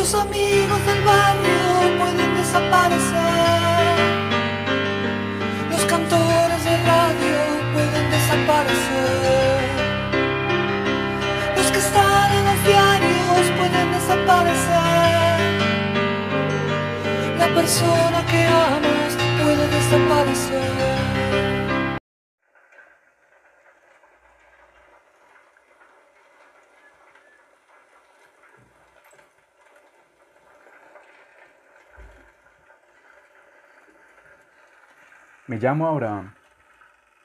Los amigos del barrio pueden desaparecer. Los cantores de radio pueden desaparecer. Los que están en los diarios pueden desaparecer. La persona que amas puede desaparecer. Me llamo Abraham.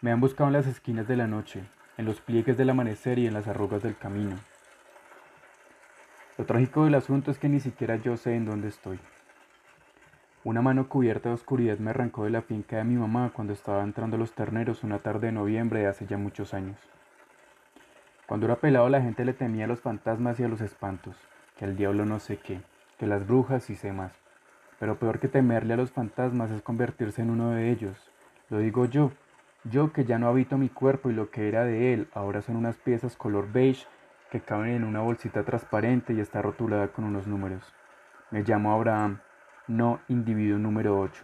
Me han buscado en las esquinas de la noche, en los pliegues del amanecer y en las arrugas del camino. Lo trágico del asunto es que ni siquiera yo sé en dónde estoy. Una mano cubierta de oscuridad me arrancó de la finca de mi mamá cuando estaba entrando los terneros una tarde de noviembre de hace ya muchos años. Cuando era pelado la gente le temía a los fantasmas y a los espantos, que al diablo no sé qué, que las brujas y sé más. Pero peor que temerle a los fantasmas es convertirse en uno de ellos, lo digo yo, yo que ya no habito mi cuerpo y lo que era de él ahora son unas piezas color beige que caben en una bolsita transparente y está rotulada con unos números. Me llamo Abraham, no individuo número 8.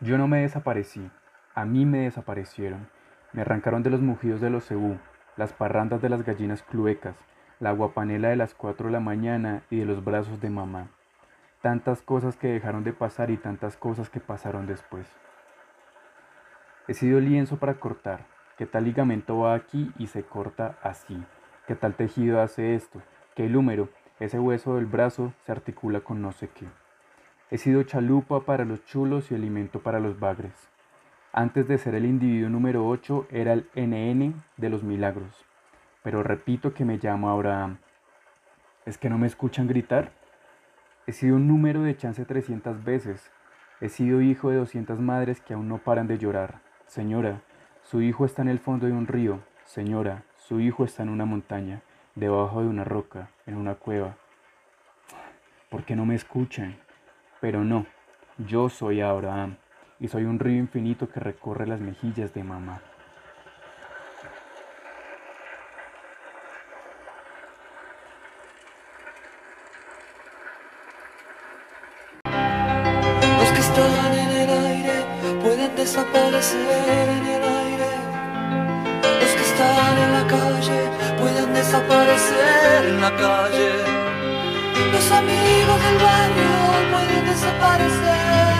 Yo no me desaparecí, a mí me desaparecieron. Me arrancaron de los mugidos de los cebú, las parrandas de las gallinas cluecas, la guapanela de las 4 de la mañana y de los brazos de mamá. Tantas cosas que dejaron de pasar y tantas cosas que pasaron después. He sido lienzo para cortar, que tal ligamento va aquí y se corta así, que tal tejido hace esto, que el húmero, ese hueso del brazo, se articula con no sé qué. He sido chalupa para los chulos y alimento para los bagres. Antes de ser el individuo número 8 era el NN de los milagros. Pero repito que me llamo Abraham. ¿Es que no me escuchan gritar? He sido un número de chance 300 veces. He sido hijo de 200 madres que aún no paran de llorar. Señora, su hijo está en el fondo de un río. Señora, su hijo está en una montaña, debajo de una roca, en una cueva. ¿Por qué no me escuchan? Pero no, yo soy Abraham y soy un río infinito que recorre las mejillas de mamá. Están en el aire pueden desaparecer en el aire. Los que están en la calle pueden desaparecer en la calle. Los amigos del barrio pueden desaparecer.